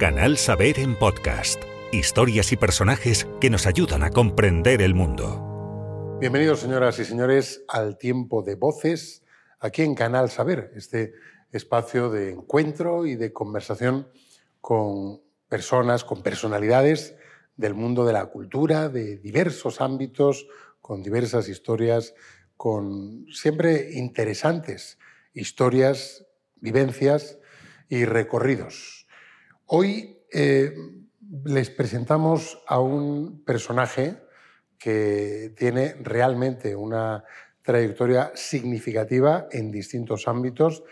Canal Saber en podcast. Historias y personajes que nos ayudan a comprender el mundo. Bienvenidos, señoras y señores, al tiempo de voces aquí en Canal Saber, este espacio de encuentro y de conversación con personas, con personalidades del mundo de la cultura, de diversos ámbitos, con diversas historias, con siempre interesantes historias, vivencias y recorridos. Hoy eh, les presentamos a un personaje que tiene realmente una trayectoria significativa en distintos ámbitos.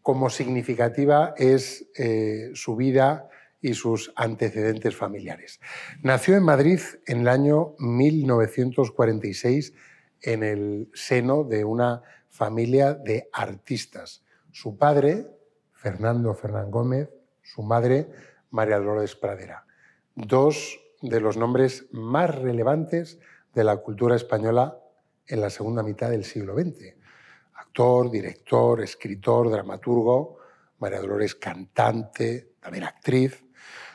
Como significativa es eh, su vida y sus antecedentes familiares. Nació en Madrid en el año 1946 en el seno de una familia de artistas. Su padre, Fernando Fernán Gómez, su madre, María Dolores Pradera. Dos de los nombres más relevantes de la cultura española en la segunda mitad del siglo XX. Actor, director, escritor, dramaturgo, María Dolores cantante, también actriz.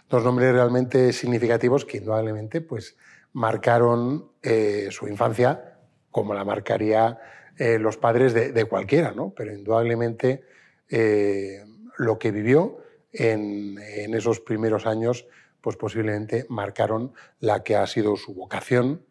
Dos nombres realmente significativos que indudablemente pues, marcaron eh, su infancia como la marcaría eh, los padres de, cualquiera, ¿no? pero indudablemente eh, lo que vivió en, esos primeros años, pues posiblemente marcaron la que ha sido su vocación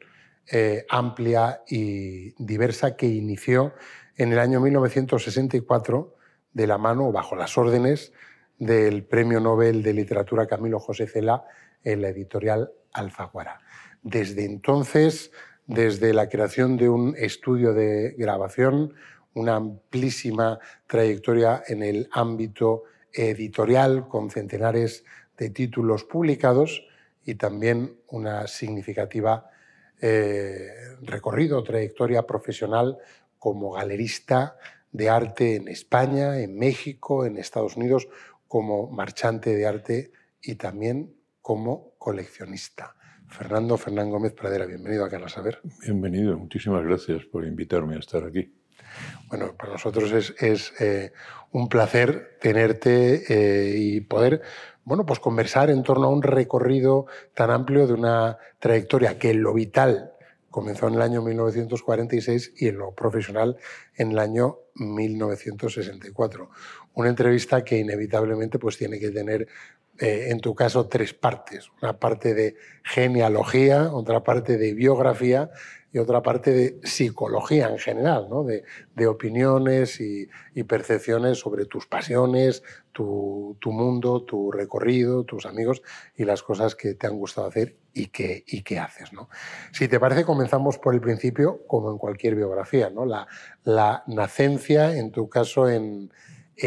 eh, amplia y diversa que inició en el año 1964 de la mano bajo las órdenes del Premio Nobel de Literatura Camilo José Cela en la editorial Alfaguara. Desde entonces, desde la creación de un estudio de grabación, una amplísima trayectoria en el ámbito editorial con centenares de títulos publicados y también una significativa eh, recorrido, trayectoria profesional como galerista de arte en España, en México, en Estados Unidos, como marchante de arte y también como coleccionista. Fernando Fernán Gómez Pradera, bienvenido a Canal Saber. Bienvenido, muchísimas gracias por invitarme a estar aquí. Bueno, para nosotros es, eh, un placer tenerte eh, y poder bueno, pues conversar en torno a un recorrido tan amplio de una trayectoria que en lo vital comenzó en el año 1946 y en lo profesional en el año 1964. Una entrevista que inevitablemente pues, tiene que tener eh, en tu caso, tres partes. Una parte de genealogía, otra parte de biografía y otra parte de psicología en general, ¿no? de, opiniones y, percepciones sobre tus pasiones, tu, mundo, tu recorrido, tus amigos y las cosas que te han gustado hacer y que, haces. ¿no? Si te parece, comenzamos por el principio, como en cualquier biografía. ¿no? La, nacencia, en tu caso, en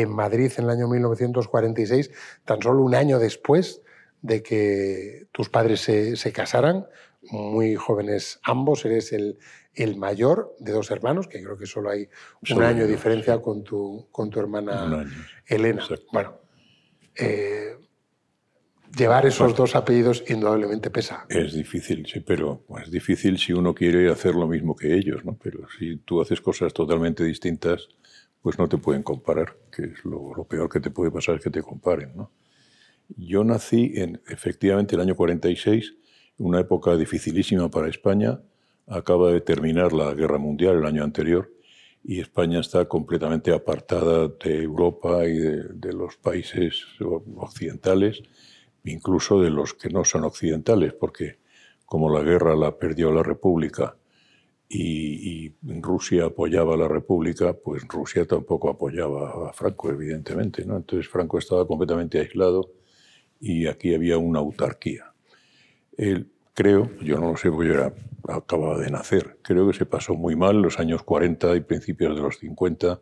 Madrid en el año 1946, tan solo un año después de que tus padres se, casaran, muy jóvenes ambos, eres el, el, mayor de dos hermanos, que creo que solo hay un año de diferencia con tu, con tu hermana Elena. Bueno, eh, llevar esos dos apellidos indudablemente pesa. Es difícil, sí, pero es difícil si uno quiere hacer lo mismo que ellos, ¿no? Pero si tú haces cosas totalmente distintas, pues no te pueden comparar, que es lo, peor que te puede pasar es que te comparen. ¿no? Yo nací en, efectivamente, el año 46, una época dificilísima para España. Acaba de terminar la Guerra Mundial el año anterior y España está completamente apartada de Europa y de, de los países occidentales, incluso de los que no son occidentales, porque como la guerra la perdió la República y, Rusia apoyaba a la República, pues Rusia tampoco apoyaba a Franco, evidentemente. ¿no? Entonces Franco estaba completamente aislado y aquí había una autarquía. Él, creo, yo no lo sé, porque yo acababa de nacer, creo que se pasó muy mal los años 40 y principios de los 50,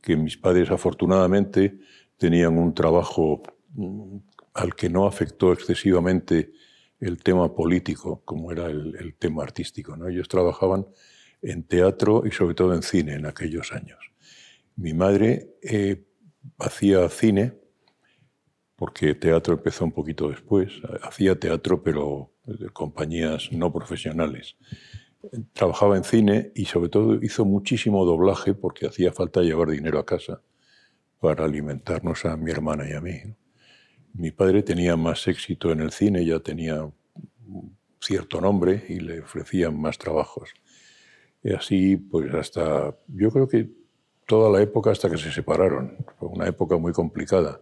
que mis padres afortunadamente tenían un trabajo mm, al que no afectó excesivamente el tema político como era el, tema artístico. ¿no? Ellos trabajaban en teatro y sobre todo en cine en aquellos años. Mi madre eh, hacía cine, porque teatro empezó un poquito después, hacía teatro pero compañías no profesionales. Trabajaba en cine y sobre todo hizo muchísimo doblaje porque hacía falta llevar dinero a casa para alimentarnos a mi hermana y a mí. Mi padre tenía más éxito en el cine, ya tenía cierto nombre y le ofrecían más trabajos. Y así, pues hasta, yo creo que toda la época hasta que se separaron. Fue una época muy complicada.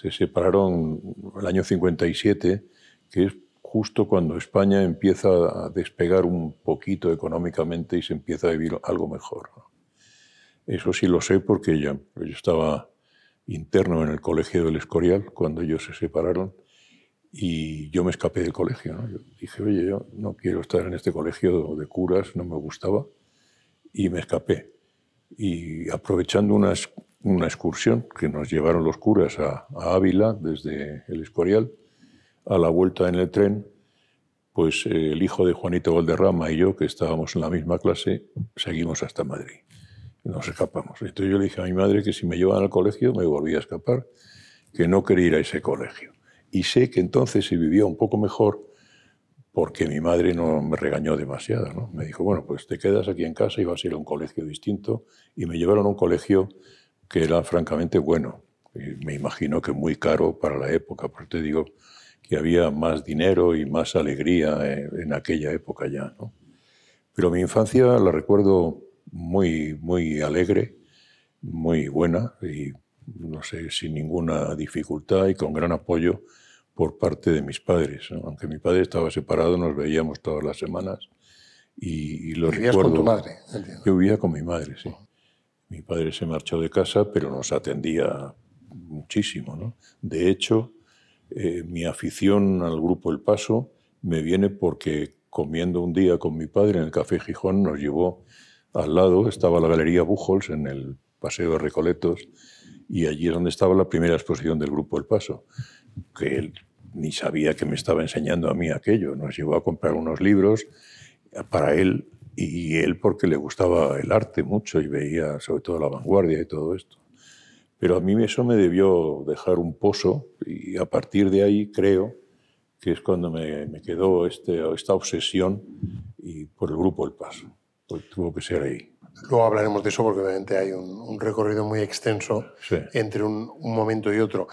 Se separaron el año 57, que es justo cuando España empieza a despegar un poquito económicamente y se empieza a vivir algo mejor. Eso sí lo sé porque ya, yo estaba interno en el colegio del Escorial cuando ellos se separaron y yo me escapé del colegio. Yo dije, oye, yo no quiero estar en este colegio de curas, no me gustaba, y me escapé. Y aprovechando una, una excursión que nos llevaron los curas a, Ávila desde el Escorial, a la vuelta en el tren, pues eh, el hijo de Juanito Valderrama y yo, que estábamos en la misma clase, seguimos hasta Madrid. Nos escapamos. Entonces yo le dije a mi madre que si me llevaban al colegio me volvía a escapar, que no quería ir a ese colegio. Y sé que entonces se vivía un poco mejor porque mi madre no me regañó demasiado. ¿no? Me dijo, bueno, pues te quedas aquí en casa y vas a ir a un colegio distinto. Y me llevaron a un colegio que era francamente bueno. Y me imagino que muy caro para la época, porque te digo, que había más dinero y más alegría en, aquella época ya. ¿no? Pero mi infancia la recuerdo muy, muy alegre, muy buena y, no sé, sin ninguna dificultad y con gran apoyo por parte de mis padres. Aunque mi padre estaba separado, nos veíamos todas las semanas y, y lo ¿Vivías recuerdo. con tu madre? Yo vivía con mi madre, sí. Mi padre se marchó de casa, pero nos atendía muchísimo. De hecho, eh, mi afición al grupo El Paso me viene porque comiendo un día con mi padre en el Café Gijón nos llevó al lado, estaba la Galería Bujols en el Paseo de Recoletos y allí es donde estaba la primera exposición del grupo El Paso, que él ni sabía que me estaba enseñando a mí aquello. Nos llevó a comprar unos libros para él y él porque le gustaba el arte mucho y veía sobre todo la vanguardia y todo esto. Pero a mí eso me debió dejar un pozo y a partir de ahí creo que es cuando me, me quedó este, esta obsesión y por el grupo El Paso. Pues tuvo que ser ahí. Luego hablaremos de eso porque obviamente hay un, un recorrido muy extenso Sí. entre un, un momento y otro.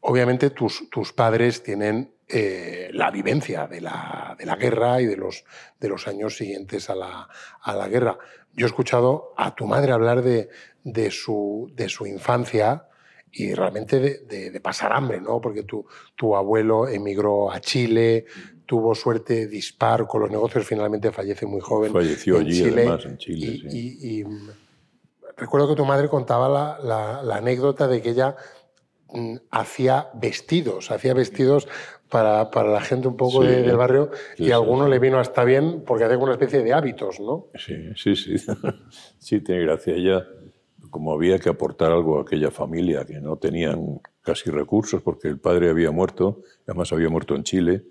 Obviamente tus, tus padres tienen eh, la vivencia de la, de la guerra y de los, de los años siguientes a la, a la guerra. Yo he escuchado a tu madre hablar de, de, su, de su infancia y realmente de, de- de pasar hambre, ¿no? Porque tu, tu abuelo emigró a Chile, tuvo suerte dispar con los negocios, finalmente fallece muy joven. Falleció allí, Chile, además, en Chile. y, sí. y- y, mm, recuerdo que tu madre contaba la, la- la anécdota de que ella mm, hacía vestidos, hacía vestidos para, para la gente un poco Sí, de- del barrio sí, y a alguno sí. le vino hasta bien porque hacía una especie de hábitos, ¿no? Sí, sí, sí. Sí, tiene gracia. Ella, como había que aportar algo a aquella familia que no tenían casi recursos porque el padre había muerto, además había muerto en Chile,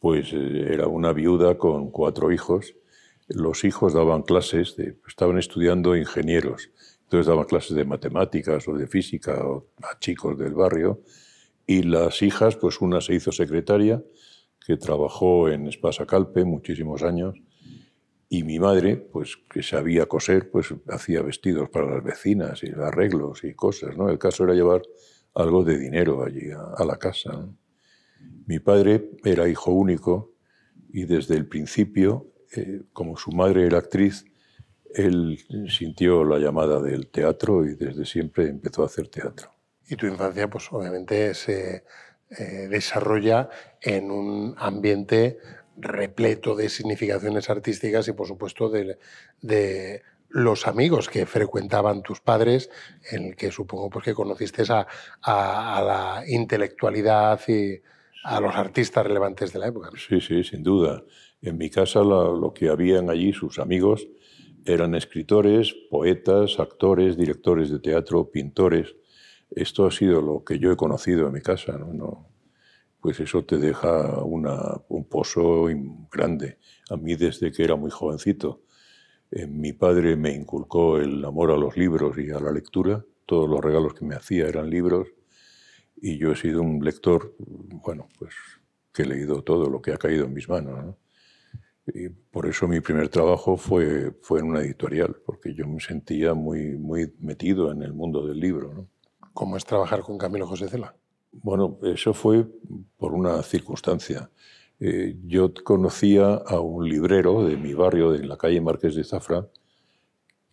pues eh, era una viuda con cuatro hijos. Los hijos daban clases, de, estaban estudiando ingenieros, entonces daban clases de matemáticas o de física o a chicos del barrio. Y las hijas, pues una se hizo secretaria, que trabajó en Espasa Calpe muchísimos años, y mi madre, pues que sabía coser, pues hacía vestidos para las vecinas y arreglos y cosas, ¿no? El caso era llevar algo de dinero allí a, la casa. ¿no? Mi padre era hijo único y desde el principio, eh, como su madre era actriz, él sintió la llamada del teatro y desde siempre empezó a hacer teatro. Y tu infancia, pues obviamente se eh, desarrolla en un ambiente repleto de significaciones artísticas y, por supuesto, de, los amigos que frecuentaban tus padres, en el que supongo pues, que conociste a, la intelectualidad y a los artistas relevantes de la época. Sí, sí, sin duda. En mi casa lo que habían allí, sus amigos, eran escritores, poetas, actores, directores de teatro, pintores. Esto ha sido lo que yo he conocido en mi casa. ¿no? No- pues eso te deja una- un pozo grande. A mí desde que era muy jovencito, eh, mi padre me inculcó el amor a los libros y a la lectura. Todos los regalos que me hacía eran libros. Y yo he sido un lector, bueno, pues que he leído todo lo que ha caído en mis manos. ¿no? Y por eso mi primer trabajo fue, fue en una editorial, porque yo me sentía muy, muy metido en el mundo del libro. ¿no? ¿Cómo es trabajar con Camilo José Cela? Bueno, eso fue por una circunstancia. Eh, yo conocía a un librero de mi barrio, de la calle Marqués de Zafra,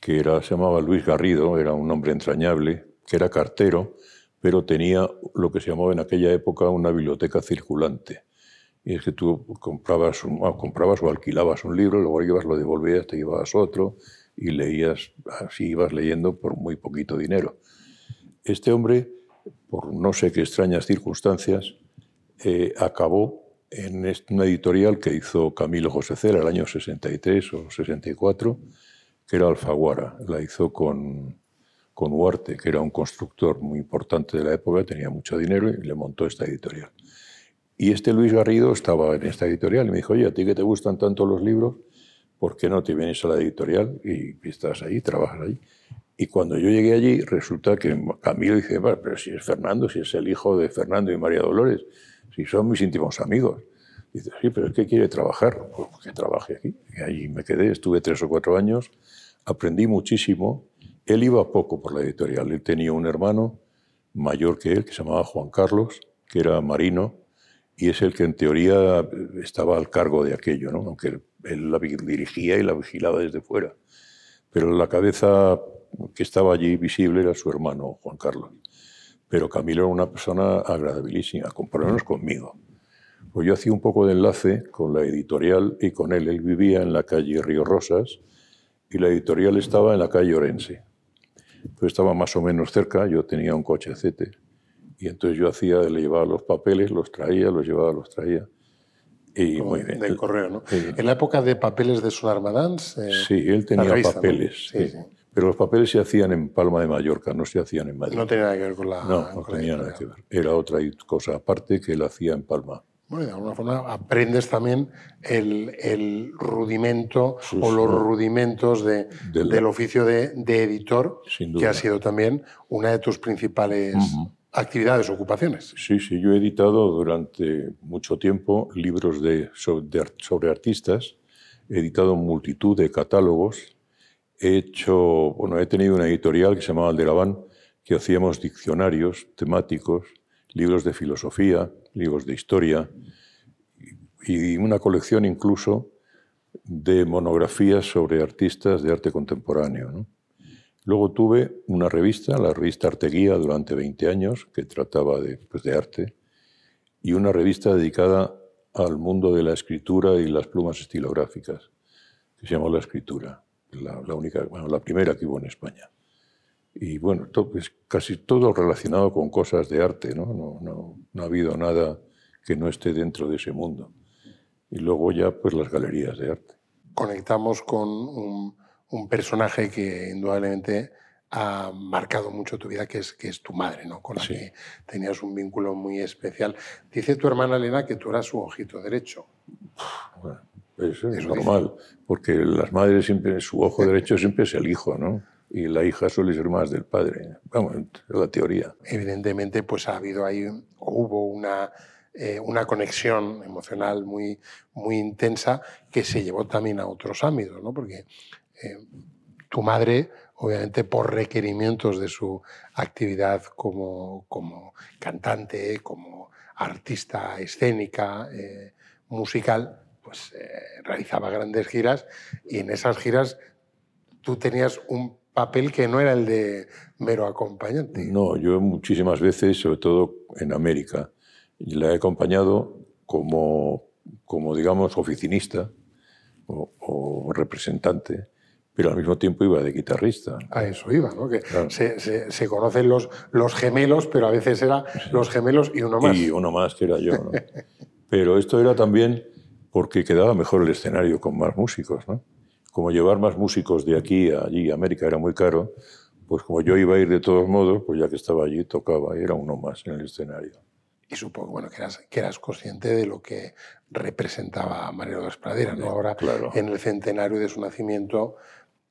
que era, se llamaba Luis Garrido, era un hombre entrañable, que era cartero, pero tenía lo que se llamaba en aquella época una biblioteca circulante. Y es que tú comprabas, comprabas o alquilabas un libro, luego ibas, lo devolvías, te llevabas otro y leías, así ibas leyendo por muy poquito dinero. Este hombre, por no sé qué extrañas circunstancias, eh, acabó en una editorial que hizo Camilo José Cera el año 63 o 64, que era Alfaguara. La hizo con, con Huarte, que era un constructor muy importante de la época, tenía mucho dinero y le montó esta editorial. Y este Luis Garrido estaba en esta editorial y me dijo, oye, a ti que te gustan tanto los libros, ¿por qué no te vienes a la editorial y estás ahí, trabajas ahí? Y cuando yo llegué allí, resulta que Camilo dice, pero si es Fernando, si es el hijo de Fernando y María Dolores, si son mis íntimos amigos. Dice, sí, pero es que quiere trabajar. Pues que trabaje aquí. Y allí me quedé, estuve tres o cuatro años, aprendí muchísimo. Él iba poco por la editorial. Él tenía un hermano mayor que él, que se llamaba Juan Carlos, que era marino, y es el que en teoría estaba al cargo de aquello, ¿no? aunque él la dirigía y la vigilaba desde fuera. Pero la cabeza que estaba allí visible era su hermano, Juan Carlos. Pero Camilo era una persona agradabilísima, compararnos conmigo. Pues yo hacía un poco de enlace con la editorial y con él. Él vivía en la calle Río Rosas y la editorial estaba en la calle Orense. Pues estaba más o menos cerca, yo tenía un cochecete. Y entonces yo hacía, le llevaba los papeles, los traía, los llevaba, los traía. Y muy bien. Del correo, ¿no? En la época de papeles de Sonar Madans. Eh, sí, él tenía papeles. Sí, sí. Pero los papeles se hacían en Palma de Mallorca, no se hacían en Madrid. No tenía nada que ver con la. No, no tenía nada que ver. Era otra cosa aparte que él hacía en Palma. Bueno, de alguna forma aprendes también el, el rudimento o los rudimentos de, del oficio de, de editor, que ha sido también una de tus principales actividades, ocupaciones. Sí, sí, yo he editado durante mucho tiempo libros de, sobre, sobre artistas, he editado multitud de catálogos he hecho, bueno, he tenido una editorial que se llamaba Alderaván, que hacíamos diccionarios temáticos, libros de filosofía, libros de historia y una colección incluso de monografías sobre artistas de arte contemporáneo. Luego tuve una revista, la revista Arteguía, durante 20 años, que trataba de, pues, de arte, y una revista dedicada al mundo de la escritura y las plumas estilográficas, que se llamó La Escritura la, única, bueno, la primera que hubo en España. Y bueno, pues casi todo relacionado con cosas de arte, ¿no? No, no, no ha habido nada que no esté dentro de ese mundo. Y luego ya, pues las galerías de arte. Conectamos con un, un personaje que indudablemente ha marcado mucho tu vida, que es, que es tu madre, ¿no? con la que tenías un vínculo muy especial. Dice tu hermana Elena que tú eras su ojito derecho. Bueno, eso es normal, porque las madres siempre, su ojo derecho siempre es el hijo, ¿no? Y la hija suele ser más del padre. Vamos, es la teoría. Evidentemente, pues ha habido ahí, hubo una, eh, una conexión emocional muy, muy intensa que se llevó también a otros ámbitos, ¿no? Porque eh, tu madre, obviamente por requerimientos de su actividad como, como cantante, como artista escénica, eh, musical, pues eh, realizaba grandes giras y en esas giras tú tenías un papel que no era el de mero acompañante. No, yo muchísimas veces, sobre todo en América, la he acompañado como, como digamos, oficinista o, representante, pero al mismo tiempo iba de guitarrista. A eso iba, ¿no? Que se, se, conocen los, los gemelos, pero a veces era los gemelos y uno más. Y uno más que era yo, ¿no? pero esto era también porque quedaba mejor el escenario con más músicos. ¿no? Como llevar más músicos de aquí a allí, América era muy caro, pues como yo iba a ir de todos modos, pues ya que estaba allí tocaba, era uno más en el escenario. Y supongo bueno, que, eras, que eras consciente de lo que representaba Mario de Pradera, ¿no? Ahora, en el centenario de su nacimiento,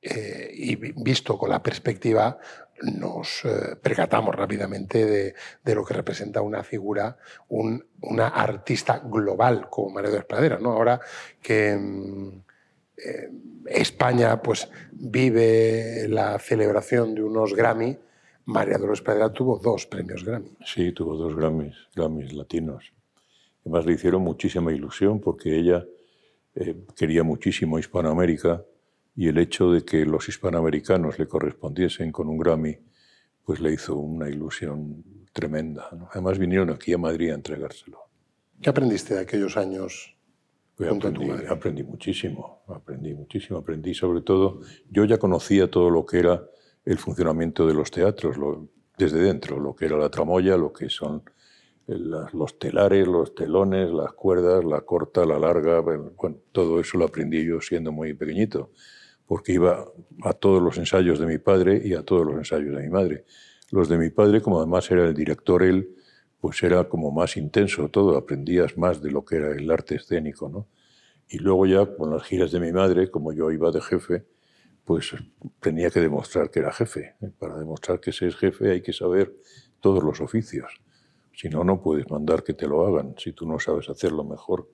eh, y visto con la perspectiva, nos eh, percatamos rápidamente de, lo que representa una figura, un, una artista global como María de Pradera. ¿no? Ahora que mm, eh, España pues, vive la celebración de unos Grammy, María Dolores Pradera tuvo dos premios Grammy. Sí, tuvo dos Grammys, Grammys latinos. Además le hicieron muchísima ilusión porque ella eh, quería muchísimo Hispanoamérica y el hecho de que los hispanoamericanos le correspondiesen con un Grammy, pues le hizo una ilusión tremenda. Además vinieron aquí a Madrid a entregárselo. ¿Qué aprendiste de aquellos años pues aprendí, aprendí muchísimo, aprendí muchísimo, aprendí sobre todo, yo ya conocía todo lo que era el funcionamiento de los teatros, desde dentro, lo que era la tramoya, lo que son los telares, los telones, las cuerdas, la corta, la larga, bueno, todo eso lo aprendí yo siendo muy pequeñito, porque iba a todos los ensayos de mi padre y a todos los ensayos de mi madre. Los de mi padre, como además era el director él, pues era como más intenso todo, aprendías más de lo que era el arte escénico, ¿no? Y luego ya con las giras de mi madre, como yo iba de jefe, pues tenía que demostrar que era jefe. Para demostrar que se es jefe hay que saber todos los oficios. Si no, no puedes mandar que te lo hagan. Si tú no sabes hacerlo mejor,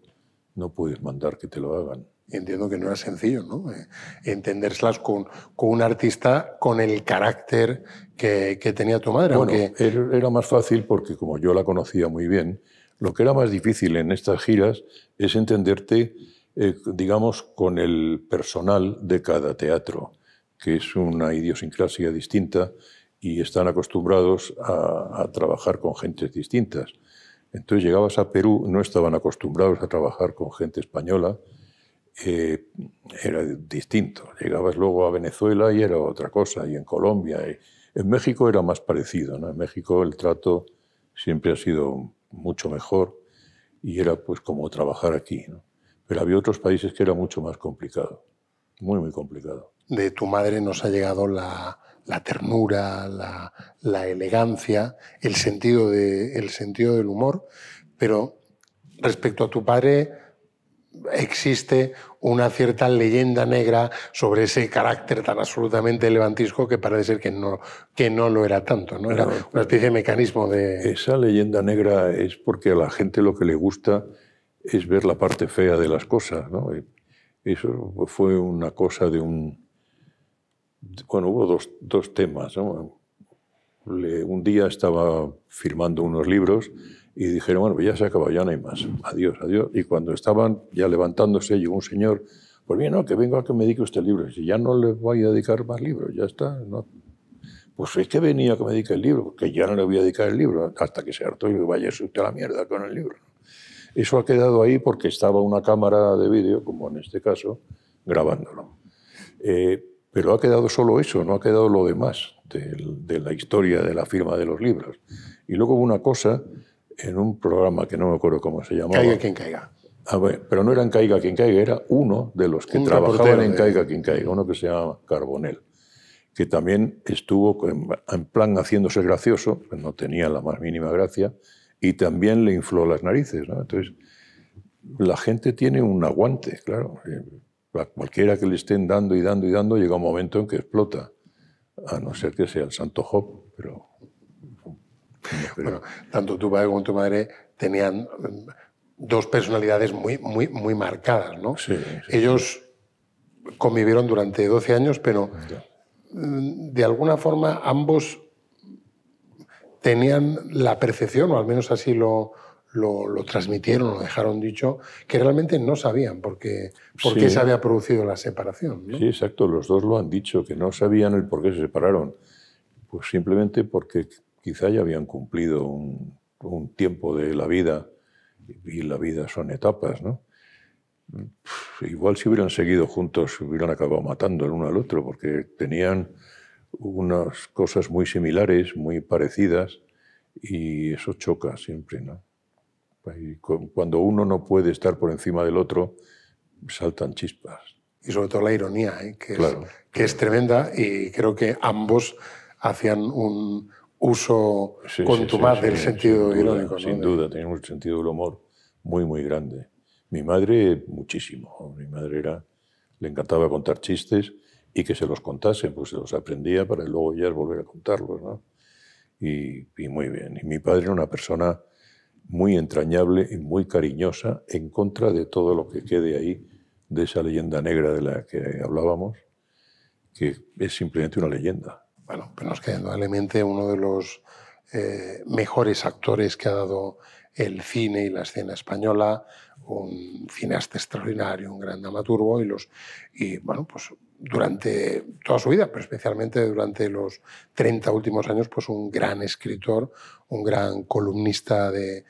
no puedes mandar que te lo hagan. Entiendo que no era sencillo, ¿no? Eh, entenderlas con, con, un artista con el carácter que, que tenía tu madre. Bueno, era más fácil porque como yo la conocía muy bien, lo que era más difícil en estas giras es entenderte, eh, digamos, con el personal de cada teatro, que es una idiosincrasia distinta y están acostumbrados a, trabajar con gentes distintas. Entonces llegabas a Perú, no estaban acostumbrados a trabajar con gente española, eh, era distinto. Llegabas luego a Venezuela y era otra cosa, y en Colombia. en México era más parecido. ¿no? En México el trato siempre ha sido mucho mejor y era pues como trabajar aquí. ¿no? Pero había otros países que era mucho más complicado, muy, muy complicado. De tu madre nos ha llegado la, la ternura, la, elegancia, el sentido, de, el sentido del humor, pero respecto a tu padre existe una cierta leyenda negra sobre ese carácter tan absolutamente levantisco que parece ser que no, que no lo era tanto, ¿no? Era una especie de mecanismo de... Esa leyenda negra es porque a la gente lo que le gusta es ver la parte fea de las cosas, ¿no? Eso fue una cosa de un, bueno, hubo dos, dos temas. Un día estaba firmando unos libros y dijeron, bueno, pues ya se acabó, ya no hay más. Adiós, adiós. Y cuando estaban ya levantándose, llegó un señor, pues bien, no, que vengo a que me dedique usted libros. Y ya no le voy a dedicar más libros, ya está. No. Pues es que venía a que me dedique el libro, que ya no le voy a dedicar el libro, hasta que se hartó y vaya usted a la mierda con el libro. Eso ha quedado ahí porque estaba una cámara de vídeo, como en este caso, grabándolo. Eh, pero ha quedado solo eso, no ha quedado lo demás de, la historia de la firma de los libros. Y luego hubo una cosa en un programa que no me acuerdo cómo se llamaba. Caiga quien caiga. Ah, pero no era en Caiga quien caiga, era uno de los que trabajaban en Caiga quien caiga, uno que se llama Carbonel, que también estuvo en, plan haciéndose gracioso, pues no tenía la más mínima gracia, y también le infló las narices. Entonces, la gente tiene un aguante, claro. A cualquiera que le estén dando y dando y dando, llega un momento en que explota. A no ser que sea el santo Job, pero... Bueno, tanto tu padre como tu madre tenían dos personalidades muy, muy, muy marcadas, ¿no? Sí, Ellos convivieron durante 12 años, pero mm, de alguna forma ambos tenían la percepción, o al menos así lo, lo, transmitieron, lo dejaron dicho, que realmente no sabían por qué, por qué se había producido la separación. Sí, exacto, los dos lo han dicho, que no sabían el por qué se separaron. Pues simplemente porque quizá ya habían cumplido un, un tiempo de la vida y la vida son etapas, ¿no? Igual si hubieran seguido juntos hubieran acabado matando el uno al otro porque tenían unas cosas muy similares, muy parecidas y eso choca siempre, ¿no? Cuando uno no puede estar por encima del otro, saltan chispas. Y sobre todo la ironía, ¿eh? que, es, que es tremenda y creo que ambos hacían un uso contumaz del sentido irónico. Sin duda, tenían un sentido del humor muy, muy grande. Mi madre, muchísimo. Mi madre era, le encantaba contar chistes y que se los contasen, pues se los aprendía para luego ya volver a contarlos. ¿no? Y, y, muy bien. Y mi padre era una persona muy entrañable y muy cariñosa en contra de todo lo que quede ahí de esa leyenda negra de la que hablábamos, que es simplemente una leyenda. bueno, pues nos queda indudablemente uno de los eh, mejores actores que ha dado el cine y la escena española, un cineasta extraordinario, un gran dramaturgo y los y bueno, pues durante toda su vida, pero especialmente durante los 30 últimos años, pues un gran escritor, un gran columnista de,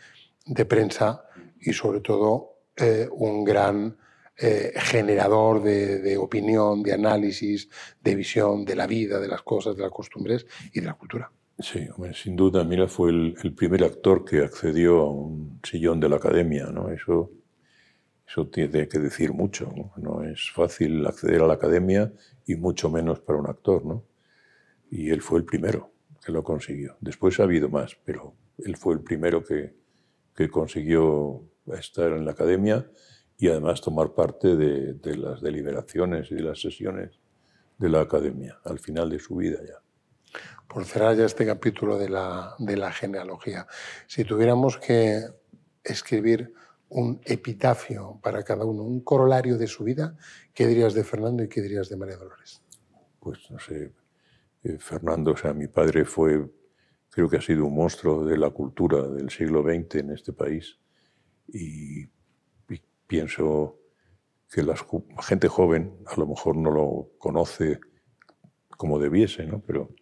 de prensa y sobre todo eh, un gran eh, generador de, de, opinión, de análisis, de visión de la vida, de las cosas, de las costumbres y de la cultura. Sí, sin duda, mira, fue el, el, primer actor que accedió a un sillón de la academia, ¿no? Eso, eso tiene que decir mucho, ¿no? No es fácil acceder a la academia y mucho menos para un actor, ¿no? Y él fue el primero que lo consiguió. Después ha habido más, pero él fue el primero que, que consiguió estar en la academia y además tomar parte de, de las deliberaciones y de las sesiones de la academia al final de su vida ya por cerrar ya este capítulo de la, de la genealogía. Si tuviéramos que escribir un epitafio para cada uno, un corolario de su vida, ¿qué dirías de Fernando y qué dirías de María Dolores? Pues no sé, eh, Fernando, o sea, mi padre fue, creo que ha sido un monstruo de la cultura del siglo XX en este país y, y pienso que la gente joven a lo mejor no lo conoce como debiese, ¿no? pero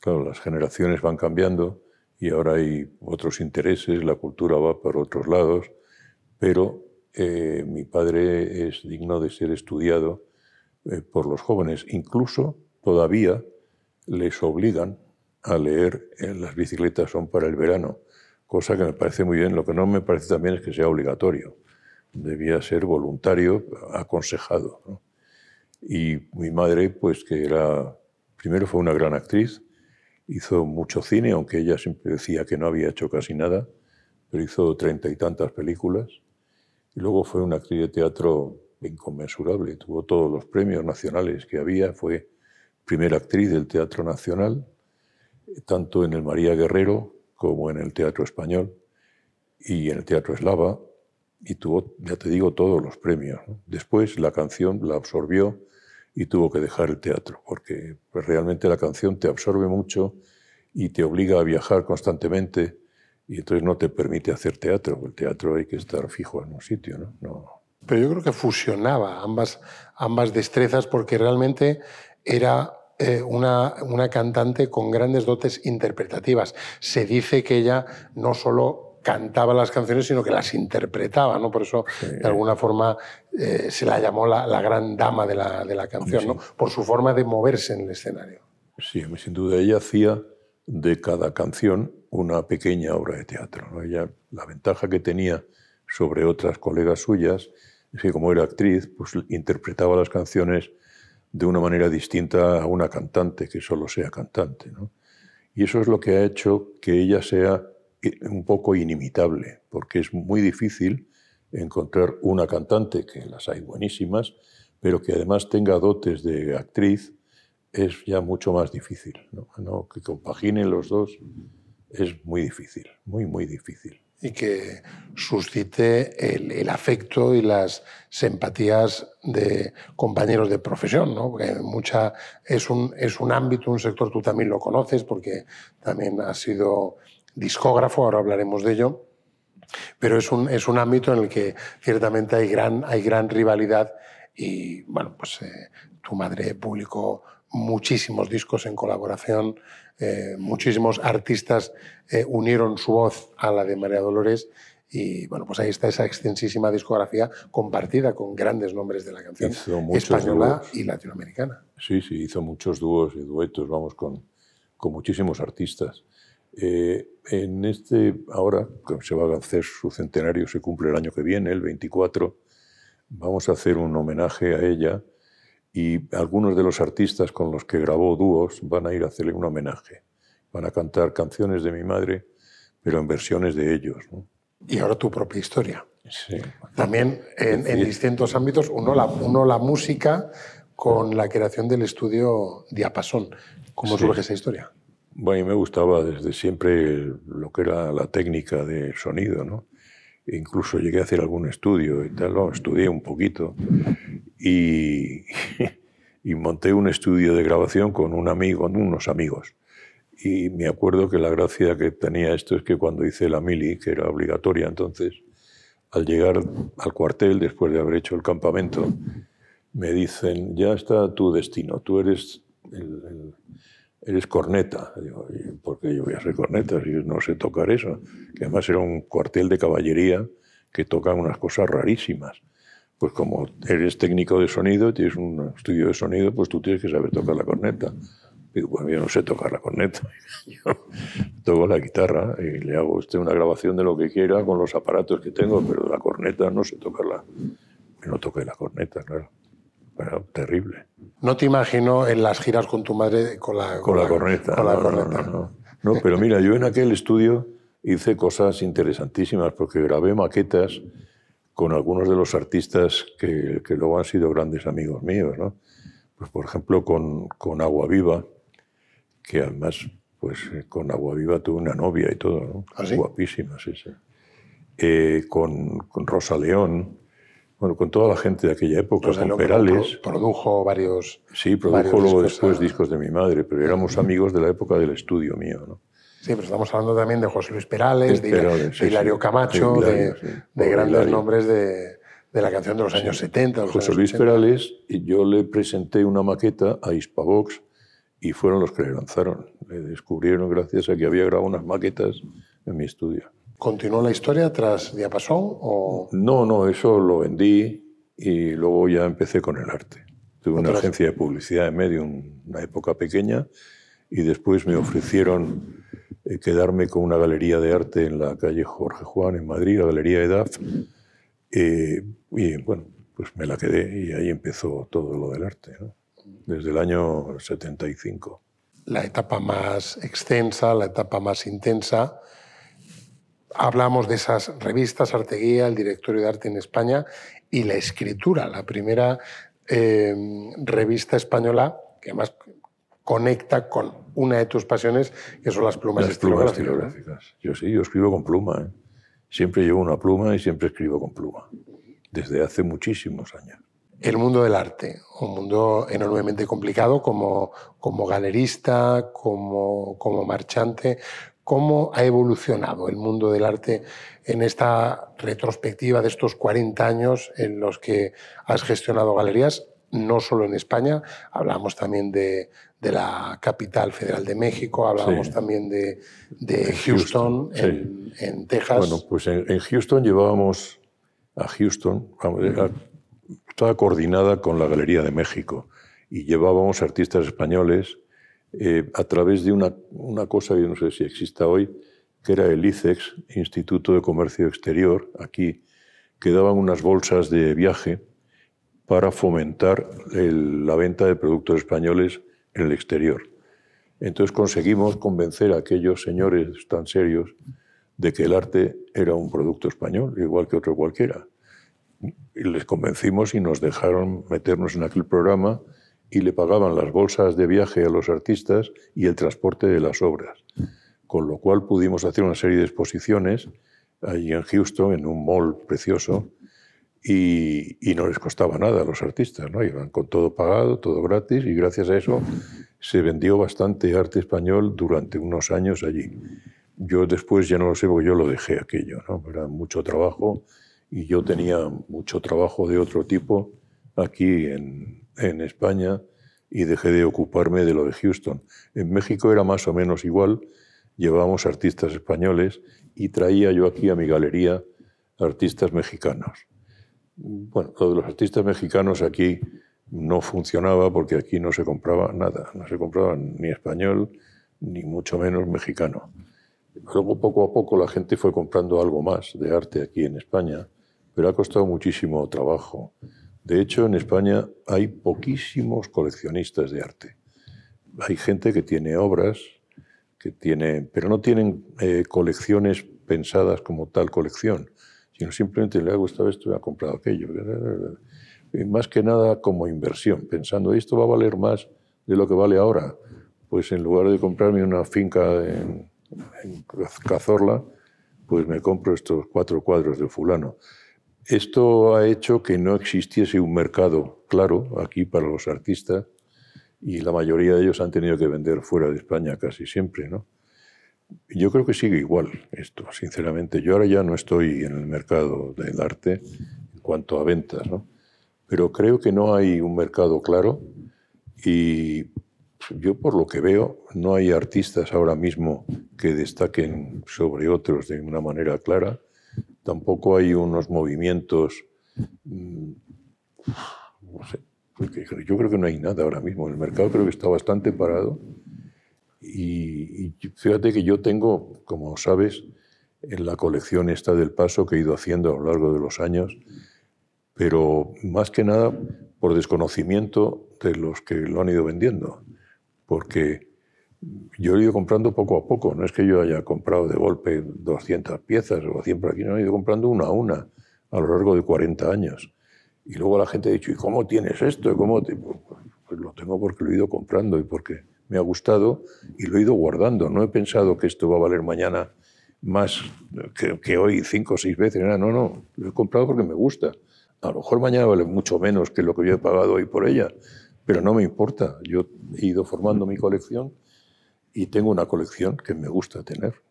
Claro, las generaciones van cambiando y ahora hay otros intereses, la cultura va por otros lados, pero eh, mi padre es digno de ser estudiado eh, por los jóvenes. Incluso todavía les obligan a leer eh, las bicicletas son para el verano, cosa que me parece muy bien. Lo que no me parece también es que sea obligatorio. Debía ser voluntario, aconsejado. Y mi madre, pues que era, primero fue una gran actriz, Hizo mucho cine, aunque ella siempre decía que no había hecho casi nada, pero hizo treinta y tantas películas. Y luego fue una actriz de teatro inconmensurable, tuvo todos los premios nacionales que había, fue primera actriz del Teatro Nacional, tanto en el María Guerrero como en el Teatro Español y en el Teatro Eslava, y tuvo, ya te digo, todos los premios. Después la canción la absorbió y tuvo que dejar el teatro, porque pues, realmente la canción te absorbe mucho y te obliga a viajar constantemente y entonces no te permite hacer teatro. El teatro hay que estar fijo en un sitio, ¿no? no. Pero yo creo que fusionaba ambas, ambas destrezas porque realmente era eh, una, una cantante con grandes dotes interpretativas. Se dice que ella no solo cantaba las canciones, sino que las interpretaba, ¿no? Por eso, de alguna forma, eh, se la llamó la, la, gran dama de la, de la canción, ¿no? Por su forma de moverse en el escenario. Sí, sin duda. Ella hacía de cada canción una pequeña obra de teatro. ¿no? Ella, la ventaja que tenía sobre otras colegas suyas es que como era actriz, pues interpretaba las canciones de una manera distinta a una cantante que solo sea cantante. Y eso es lo que ha hecho que ella sea un poco inimitable, porque es muy difícil encontrar una cantante, que las hay buenísimas, pero que además tenga dotes de actriz, es ya mucho más difícil. ¿no? Que compaginen los dos es muy difícil, muy, muy difícil. Y que suscite el, el afecto y las simpatías de compañeros de profesión, ¿no? porque mucha, es, un, es un ámbito, un sector, tú también lo conoces, porque también has sido discógrafo, ahora hablaremos de ello, pero es un, es un ámbito en el que ciertamente hay gran, hay gran rivalidad y, bueno, pues eh, tu madre publicó muchísimos discos en colaboración, eh, muchísimos artistas eh, unieron su voz a la de María Dolores y bueno, pues ahí está esa extensísima discografía compartida con grandes nombres de la canción española y latinoamericana. Sí, sí, hizo muchos dúos y duetos, vamos, con, con muchísimos artistas. Eh, en este, ahora que se va a hacer su centenario, se cumple el año que viene, el 24, vamos a hacer un homenaje a ella y algunos de los artistas con los que grabó dúos van a ir a hacerle un homenaje. Van a cantar canciones de mi madre, pero en versiones de ellos. Y ahora tu propia historia. Sí. También en, en distintos ámbitos, uno la, uno la música con la creación del estudio Diapasón. ¿Cómo surge esa historia? Bueno, a mí me gustaba desde siempre lo que era la técnica del sonido, ¿no? Incluso llegué a hacer algún estudio y tal, lo estudié un poquito. Y, monté un estudio de grabación con un amigo, unos amigos. Y me acuerdo que la gracia que tenía esto es que cuando hice la mili, que era obligatoria entonces, al llegar al cuartel, después de haber hecho el campamento, me dicen, ya está tu destino, tú eres, eres corneta. Digo, ¿por qué yo voy a ser corneta si no sé tocar eso? Que además era un cuartel de caballería que tocan unas cosas rarísimas. Pues como eres técnico de sonido, tienes un estudio de sonido, pues tú tienes que saber tocar la corneta. Digo, bueno, yo no sé tocar la corneta. Yo toco la guitarra y le hago usted una grabación de lo que quiera con los aparatos que tengo, pero la corneta no sé tocarla. No toqué la corneta, claro. Terrible. No te imagino en las giras con tu madre con la, con, la, corneta. Con la no, corneta. No, no, pero mira, yo en aquel estudio hice cosas interesantísimas porque grabé maquetas con algunos de los artistas que, que luego han sido grandes amigos míos, ¿no? Pues por ejemplo con, con Agua Viva, que además, pues eh, con Agua Viva tuve una novia y todo, ¿no? ¿Ah, sí? Guapísima, sí, sí. Eh, con, con, Rosa León, bueno, con toda la gente de aquella época, con Perales. Pro, produjo varios. Sí, produjo varios luego discos después a- discos de mi madre, pero éramos amigos de la época del estudio mío, ¿no? Sí, pero estamos hablando también de José Luis Perales, de, Perales, sí, de Hilario sí. Camacho, De Hilario, grandes Hilario. nombres de, de la canción de los años 70. de los José años Luis 80. Perales, y yo le presenté una maqueta a Hispavox y fueron los que le lanzaron. Le descubrieron gracias a que había grabado unas maquetas en mi estudio. ¿Continuó la historia tras Diapasón o No, no, eso lo vendí y luego ya empecé con el arte. Tuve una agencia de publicidad en medio, una época pequeña, y después me ofrecieron eh, quedarme con una galería de arte en la calle Jorge Juan, en Madrid, la Galería EDAF. Eh, y bueno, pues me la quedé y ahí empezó todo lo del arte, ¿no? desde el año 75. la etapa más extensa, la etapa más intensa? Hablamos de esas revistas, Arteguía, el Directorio de Arte en España y la escritura, la primera eh, revista española que además conecta con una de tus pasiones, que son las plumas Las plumas estilográficas. Yo sí, yo escribo con pluma. ¿eh? Siempre llevo una pluma y siempre escribo con pluma. Desde hace muchísimos años. el mundo del arte, un mundo enormemente complicado como, como galerista, como, como marchante. ¿Cómo ha evolucionado el mundo del arte en esta retrospectiva de estos 40 años en los que has gestionado galerías? No solo en España, hablamos también de, de la capital federal de México, hablábamos Sí. también de, de Houston, Houston, en, en Texas. Bueno, pues en, en Houston llevábamos a Houston, estaba coordinada con la Galería de México y llevábamos artistas españoles eh, a través de una, cosa que no sé si exista hoy, que era el ICEX, Instituto de Comercio Exterior, aquí, que daban unas bolsas de viaje para fomentar la venta de productos españoles en el exterior. Entonces conseguimos convencer a aquellos señores tan serios de que el arte era un producto español, igual que otro cualquiera. Y les convencimos y nos dejaron meternos en aquel programa y le pagaban las bolsas de viaje a los artistas y el transporte de las obras. Con lo cual pudimos hacer una serie de exposiciones allí en Houston, en un mall precioso, y, y no les costaba nada a los artistas, ¿no? Iban con todo pagado, todo gratis, y gracias a eso se vendió bastante arte español durante unos años allí. Yo después ya no lo sé porque yo lo dejé aquello, ¿no? Era mucho trabajo y yo tenía mucho trabajo de otro tipo aquí en, en España y dejé de ocuparme de lo de Houston. En México era más o menos igual, llevábamos artistas españoles y traía yo aquí a mi galería artistas mexicanos. Bueno, lo de los artistas mexicanos aquí no funcionaba porque aquí no se compraba nada, no se compraba ni español ni mucho menos mexicano. Luego poco a poco la gente fue comprando algo más de arte aquí en España, pero ha costado muchísimo trabajo. De hecho, en España hay poquísimos coleccionistas de arte. Hay gente que tiene obras, que tiene, pero no tienen eh, colecciones pensadas como tal colección, sino simplemente le ha gustado esto y ha comprado aquello. Más que nada como inversión, pensando esto va a valer más de lo que vale ahora. Pues en lugar de comprarme una finca en, en Cazorla, pues me compro estos cuatro cuadros de fulano. Esto ha hecho que no existiese un mercado claro aquí para los artistas y la mayoría de ellos han tenido que vender fuera de España casi siempre, ¿no? Yo creo que sigue igual esto, sinceramente. Yo ahora ya no estoy en el mercado del arte en cuanto a ventas, ¿no? Pero creo que no hay un mercado claro y yo por lo que veo no hay artistas ahora mismo que destaquen sobre otros de una manera clara. Tampoco hay unos movimientos, mm, no sé, yo creo que no hay nada ahora mismo. El mercado creo que está bastante parado y, fíjate que yo tengo, como sabes, en la colección esta del paso que he ido haciendo a lo largo de los años, pero más que nada por desconocimiento de los que lo han ido vendiendo, porque yo he ido comprando poco a poco, no es que yo haya comprado de golpe 200 piezas o 100 por aquí, no, he ido comprando una a una a lo largo de 40 años. Y luego la gente ha dicho, ¿y cómo tienes esto? ¿Cómo Pues lo tengo porque lo he ido comprando y porque me ha gustado y lo he ido guardando. No he pensado que esto va a valer mañana más que, hoy cinco o seis veces. No, no, lo he comprado porque me gusta. A lo mejor mañana vale mucho menos que lo que yo he pagado hoy por ella, pero no me importa. Yo he ido formando mi colección y tengo una colección que me gusta tener.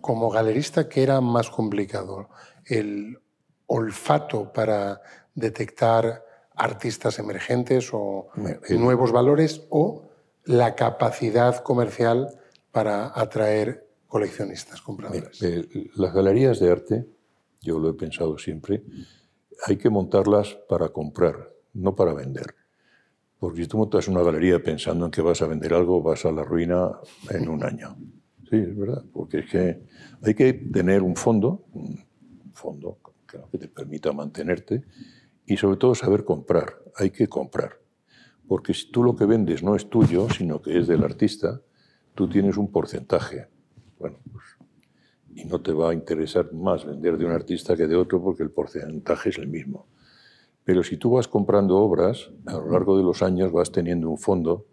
Como galerista, ¿qué era más complicado? ¿El olfato para detectar artistas emergentes o nuevos valores o la capacidad comercial para atraer coleccionistas, compradores. Eh, las galerías de arte, yo lo he pensado siempre, hay que montarlas para comprar, no para vender. Porque si tú montas una galería pensando en que vas a vender algo, vas a la ruina en un año. Sí, es verdad, porque es que hay que tener un fondo, un fondo que te permita mantenerte y sobre todo saber comprar. Hay que comprar. Porque si tú lo que vendes no es tuyo, sino que es del artista, tú tienes un porcentaje. Bueno, pues, y no te va a interesar más vender de un artista que de otro porque el porcentaje es el mismo. Pero si tú vas comprando obras, a lo largo de los años vas teniendo un fondo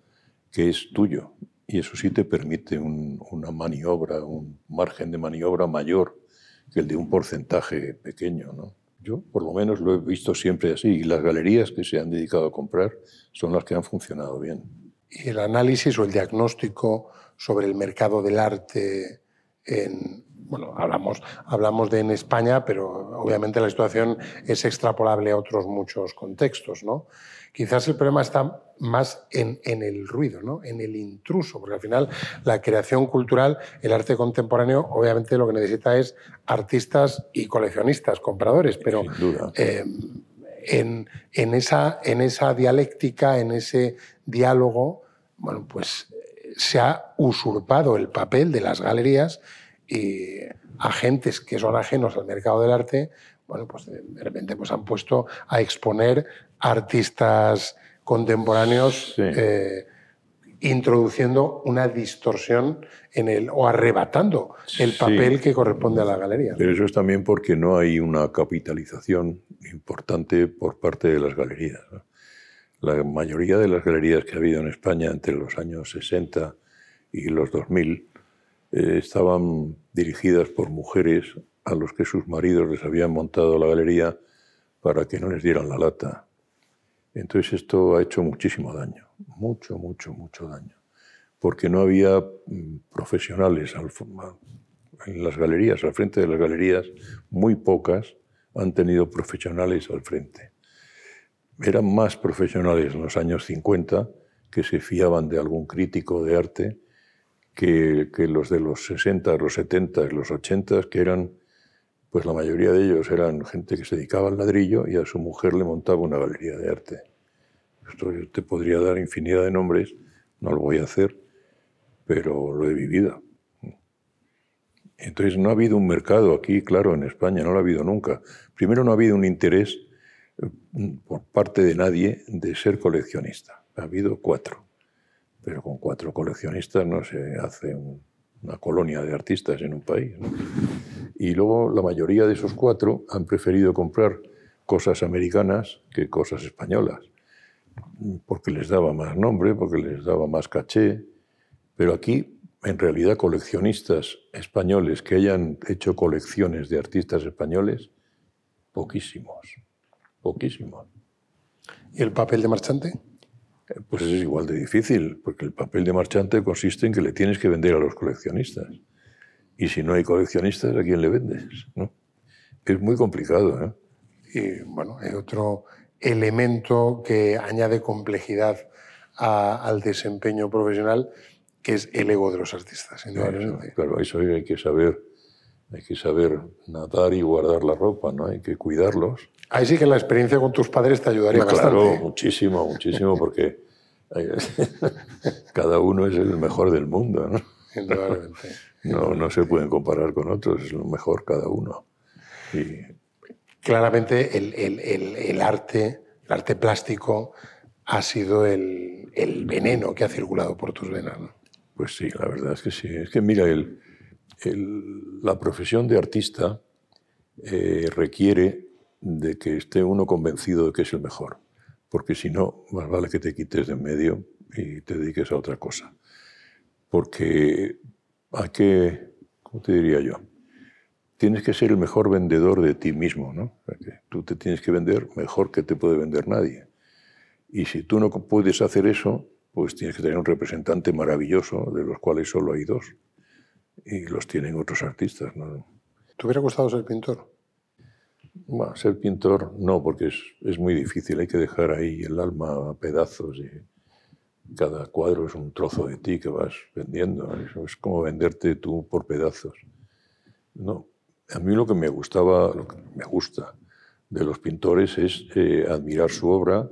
que es tuyo. Y eso sí te permite una maniobra, un margen de maniobra mayor que el de un porcentaje pequeño. ¿no? Yo, por lo menos, lo he visto siempre así. Y las galerías que se han dedicado a comprar son las que han funcionado bien. Y el análisis o el diagnóstico sobre el mercado del arte en, bueno, hablamos, hablamos de en España, pero obviamente la situación es extrapolable a otros muchos contextos, ¿no? Quizás el problema está más en, el ruido, ¿no? en el intruso, porque al final la creación cultural, el arte contemporáneo, obviamente lo que necesita es artistas y coleccionistas, compradores, pero eh, en, esa, en esa dialéctica, en ese diálogo, bueno, pues se ha usurpado el papel de las galerías y agentes que son ajenos al mercado del arte, bueno, pues de repente pues han puesto a exponer artistas contemporáneos eh, introduciendo una distorsión en el, o arrebatando el papel que corresponde a la galería. Pero eso es también porque no hay una capitalización importante por parte de las galerías. La mayoría de las galerías que ha habido en España entre los años 60 y los 2000 eh, estaban dirigidas por mujeres a los que sus maridos les habían montado la galería para que no les dieran la lata. Entonces esto ha hecho muchísimo daño, mucho, mucho, mucho daño, porque no había mm, profesionales en las galerías, al frente de las galerías, muy pocas han tenido profesionales al frente. Eran más profesionales en los años 50 que se fiaban de algún crítico de arte que, los de los 60, los 70, los 80, que eran pues la mayoría de ellos eran gente que se dedicaba al ladrillo y a su mujer le montaba una galería de arte. Esto yo te podría dar infinidad de nombres, no lo voy a hacer, pero lo he vivido. Entonces no ha habido un mercado aquí, claro, en España, no lo ha habido nunca. Primero no ha habido un interés eh, por parte de nadie de ser coleccionista. Ha habido cuatro, pero con cuatro coleccionistas no se hace una colonia de artistas en un país. ¿no? Y luego la mayoría de esos cuatro han preferido comprar cosas americanas que cosas españolas, porque les daba más nombre, porque les daba más caché. Pero aquí, en realidad, coleccionistas españoles que hayan hecho colecciones de artistas españoles, poquísimos, poquísimos. ¿Y el papel de marchante? Pues es igual de difícil, porque el papel de marchante consiste en que le tienes que vender a los coleccionistas. Y si no hay coleccionistas, ¿a quién le vendes? ¿No? Es muy complicado. ¿eh? Y bueno, hay otro elemento que añade complejidad al desempeño profesional, que es el ego de los artistas, Claro, eso hay que saber, hay que saber nadar y guardar la ropa, ¿no? Hay que cuidarlos. Ahí sí que la experiencia con tus padres te ayudaría bastante. Claro, muchísimo, muchísimo, porque cada uno es el mejor del mundo, ¿no? No, no se pueden comparar con otros, es lo mejor cada uno. Y... Claramente el, el, el, el arte, el arte plástico, ha sido el, veneno que ha circulado por tus venas. ¿no? Pues sí, la verdad es que sí. Es que mira, el, la profesión de artista eh, requiere de que esté uno convencido de que es el mejor, porque si no, más vale que te quites de en medio y te dediques a otra cosa. Porque hay que, ¿cómo te diría yo? Tienes que ser el mejor vendedor de ti mismo, ¿no? tú te tienes que vender mejor que te puede vender nadie. Y si tú no puedes hacer eso, pues tienes que tener un representante maravilloso, de los cuales solo hay dos. Y los tienen otros artistas. ¿no? ¿Te hubiera gustado ser pintor? Bueno, ser pintor no, porque es, es, muy difícil. Hay que dejar ahí el alma a pedazos y cada cuadro es un trozo de ti que vas vendiendo. Eso es como venderte tú por pedazos. No, a mí lo que me gustaba, lo que me gusta de los pintores es eh, admirar su obra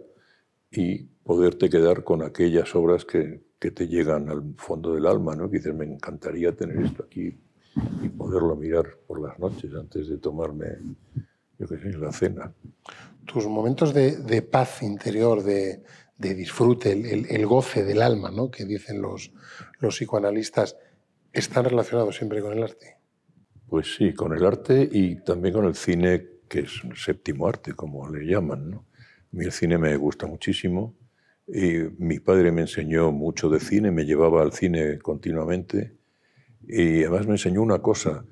y poderte quedar con aquellas obras que, que, te llegan al fondo del alma, ¿no? Que dices, me encantaría tener esto aquí y poderlo mirar por las noches antes de tomarme, yo qué sé, la cena. Tus momentos de, de paz interior, de, de disfrute, el, el, goce del alma, ¿no? Que dicen los, los psicoanalistas, ¿están relacionados siempre con el arte? Pues sí, con el arte y también con el cine, que es el séptimo arte, como le llaman, ¿no? A mí el cine me gusta muchísimo y mi padre me enseñó mucho de cine, me llevaba al cine continuamente y además me enseñó una cosa,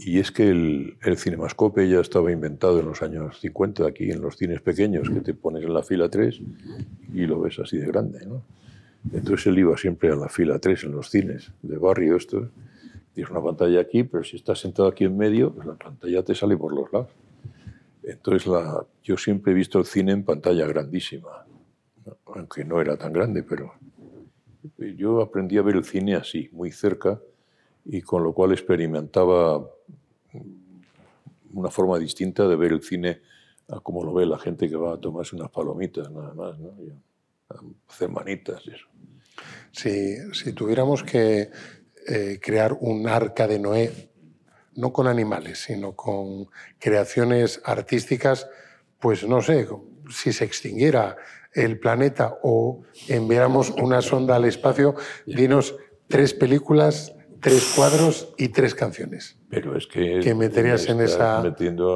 y es que el, el cinemascope ya estaba inventado en los años 50 aquí en los cines pequeños, que te pones en la fila 3 y lo ves así de grande. ¿no? Entonces él iba siempre a la fila 3 en los cines de barrio estos. Tienes una pantalla aquí, pero si estás sentado aquí en medio, pues la pantalla te sale por los lados. Entonces, la, yo siempre he visto el cine en pantalla grandísima, aunque no era tan grande, pero yo aprendí a ver el cine así, muy cerca, y con lo cual experimentaba una forma distinta de ver el cine a como lo ve la gente que va a tomarse unas palomitas, nada más, ¿no? Y a hacer manitas y eso. Si, si tuviéramos que eh, crear un arca de Noé no con animales, sino con creaciones artísticas, pues no sé, si se extinguiera el planeta o enviáramos una sonda al espacio, dinos tres películas, tres cuadros y tres canciones. Pero es que... Que meterías en esa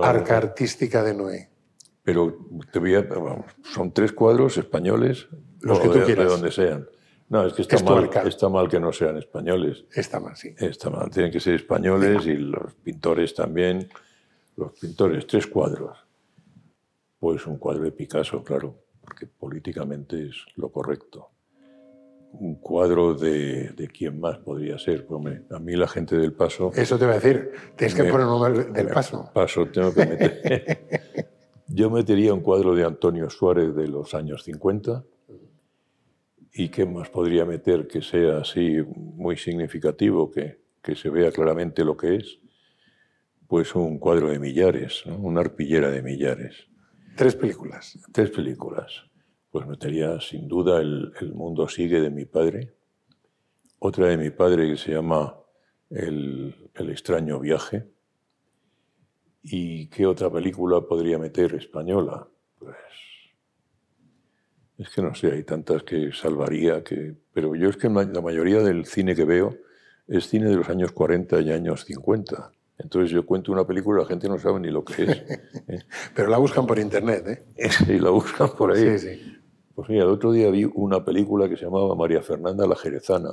arca artística de Noé. Pero te voy a, son tres cuadros españoles, los que tú de, quieras. de donde sean. No, es que está, mal, está mal que no sean españoles. Está mal, sí. Está mal. Tienen que ser españoles y los pintores también. Los pintores, tres cuadros. Pues un cuadro de Picasso, claro, porque políticamente es lo correcto. Un cuadro de, de quién más podría ser. Hombre, a mí la gente del Paso. Eso te voy a decir. Tienes que poner un nombre del paso. Paso, tengo que meter. Yo metería un cuadro de Antonio Suárez de los años 50. ¿Y qué más podría meter que sea así muy significativo, que, que se vea claramente lo que es? Pues un cuadro de Millares, ¿no? una arpillera de Millares. Tres películas. Tres películas. Pues metería sin duda el, el mundo sigue de mi padre. Otra de mi padre que se llama El, el extraño viaje. ¿Y qué otra película podría meter española? Pues es que no sé, hay tantas que salvaría, que... pero yo es que la mayoría del cine que veo es cine de los años 40 y años 50. Entonces yo cuento una película y la gente no sabe ni lo que es. Pero la buscan por internet, ¿eh? y la buscan por ahí. Sí, sí. Pues mira, el otro día vi una película que se llamaba María Fernanda la Jerezana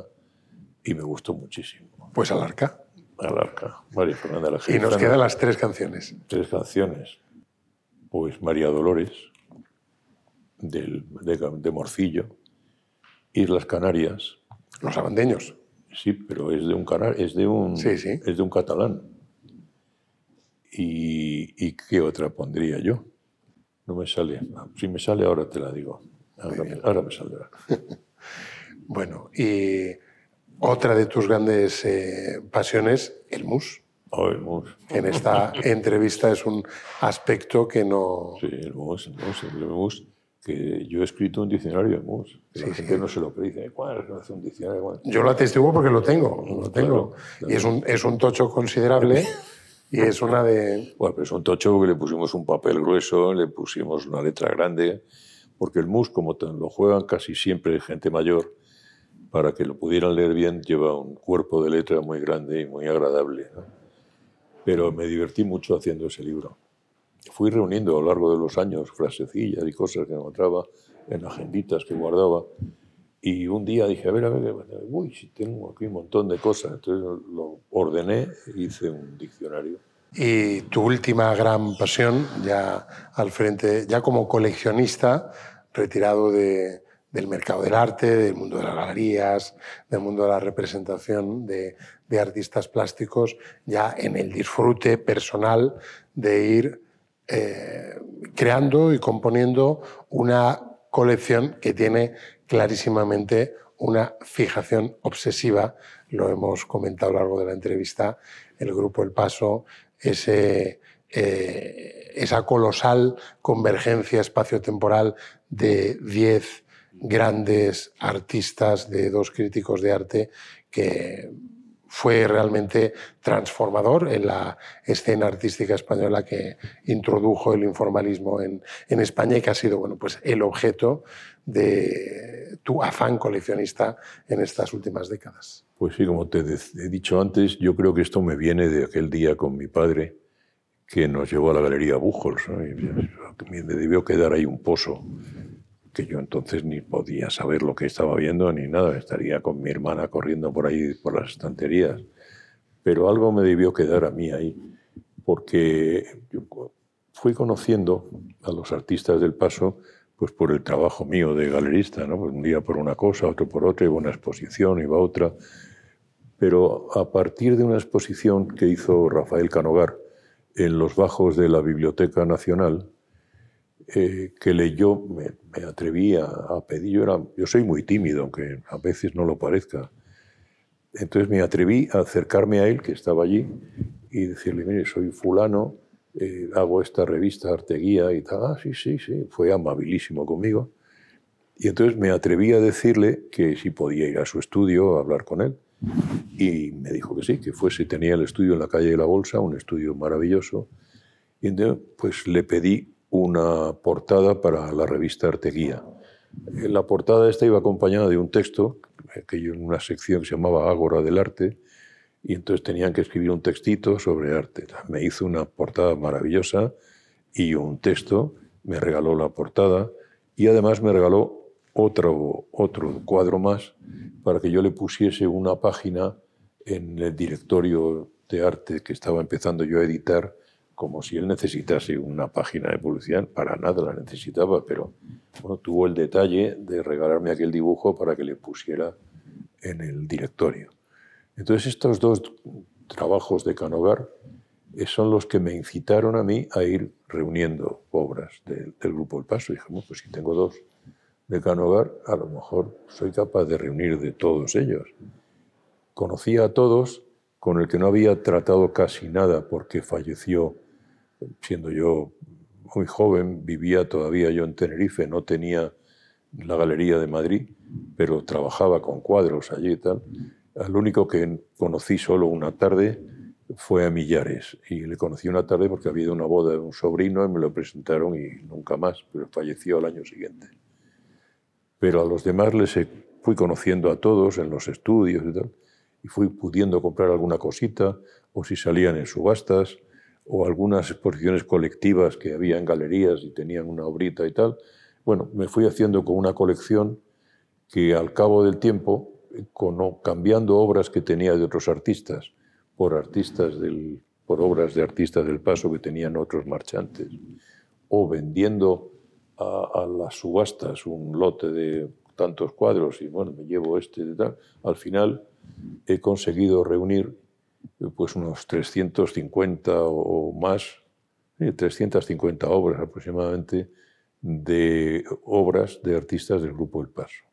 y me gustó muchísimo. Pues al arca. Alarca, María Fernanda la Y Jerezana. nos quedan las tres canciones. tres canciones. Pues María Dolores, del, de, de Morcillo, Islas Canarias. Los abandeños. Sí, pero es de un, es de un, Es de un catalán. Y, ¿Y qué otra pondría yo? No me sale. Si me sale ahora te la digo. Ahora, me, saldrá. bueno, y otra de tus grandes eh, pasiones, el mus. Oh, el mus. En esta entrevista es un aspecto que no... Sí, el mus, el mus, el mus que yo he escrito un diccionario de mus. Sí, la gente no se lo cree. ¿cuál es un diccionario? Yo lo atestiguo porque lo tengo. Lo tengo. Y es un, es un tocho considerable. Y es una de... Bueno, pero es un tocho porque le pusimos un papel grueso, le pusimos una letra grande, porque el mus, como lo juegan casi siempre gente mayor, para que lo pudieran leer bien, lleva un cuerpo de letra muy grande y muy agradable. Pero me divertí mucho haciendo ese libro. Fui reuniendo a lo largo de los años frasecillas y cosas que encontraba en agenditas que guardaba. Y un día dije, a ver, a ver, uy, tengo aquí un montón de cosas. Entonces lo ordené hice un diccionario. Y tu última gran pasión, ya al frente, ya como coleccionista, retirado de, del mercado del arte, del mundo de las galerías, del mundo de la representación de, de artistas plásticos, ya en el disfrute personal de ir eh, creando y componiendo una colección que tiene clarísimamente una fijación obsesiva, lo hemos comentado a lo largo de la entrevista, el grupo El Paso, ese, eh, esa colosal convergencia espacio-temporal de 10 grandes artistas, de dos críticos de arte que fue realmente transformador en la escena artística española que introdujo el informalismo en, en, España y que ha sido bueno, pues el objeto de tu afán coleccionista en estas últimas décadas. Pues sí, como te he dicho antes, yo creo que esto me viene de aquel día con mi padre que nos llevó a la Galería Buchholz. me debió quedar ahí un pozo que yo entonces ni podía saber lo que estaba viendo ni nada, estaría con mi hermana corriendo por ahí, por las estanterías. Pero algo me debió quedar a mí ahí, porque yo fui conociendo a los artistas del paso pues por el trabajo mío de galerista, ¿no? Pues un día por una cosa, otro por otra, iba a una exposición, iba a otra. Pero a partir de una exposición que hizo Rafael Canogar en los bajos de la Biblioteca Nacional, eh, que leyó, me, me atreví a, pedir, yo, era, yo soy muy tímido, aunque a veces no lo parezca. Entonces me atreví a acercarme a él, que estaba allí, y decirle, mire, soy fulano, eh, hago esta revista Arteguía y tal. Ah, sí, sí, sí, fue amabilísimo conmigo. Y entonces me atreví a decirle que si podía ir a su estudio a hablar con él. Y me dijo que sí, que fuese, tenía el estudio en la calle de la Bolsa, un estudio maravilloso. Y entonces, pues le pedí una portada para la revista Arteguía. La portada esta iba acompañada de un texto, que yo en una sección que se llamaba Ágora del Arte, y entonces tenían que escribir un textito sobre arte. Me hizo una portada maravillosa y un texto, me regaló la portada y además me regaló otro, otro cuadro más para que yo le pusiese una página en el directorio de arte que estaba empezando yo a editar como si él necesitase una página de publicidad, para nada la necesitaba, pero bueno, tuvo el detalle de regalarme aquel dibujo para que le pusiera en el directorio. Entonces estos dos trabajos de Canogar eh, son los que me incitaron a mí a ir reuniendo obras del grupo El Paso. Y dije, pues si tengo dos de Canogar, a lo mejor soy capaz de reunir de todos ellos. Conocía a todos, con el que no había tratado casi nada porque falleció siendo yo muy joven, vivía todavía yo en Tenerife, no tenía la Galería de Madrid, pero trabajaba con cuadros allí y tal. Al único que conocí solo una tarde fue a Millares. Y le conocí una tarde porque había una boda de un sobrino y me lo presentaron y nunca más, pero falleció al año siguiente. Pero a los demás les fui conociendo a todos en los estudios y tal, y fui pudiendo comprar alguna cosita, o si salían en subastas, o algunas exposiciones colectivas que había en galerías y tenían una obrita y tal. Bueno, me fui haciendo con una colección que al cabo del tiempo, cambiando obras que tenía de otros artistas por obras de artistas del paso que tenían otros marchantes, o vendiendo a, a las subastas un lote de tantos cuadros y bueno, me llevo este y tal, al final he conseguido reunir pues unos 350 o más, 350 obras aproximadamente de obras de artistas del Grupo El Paso.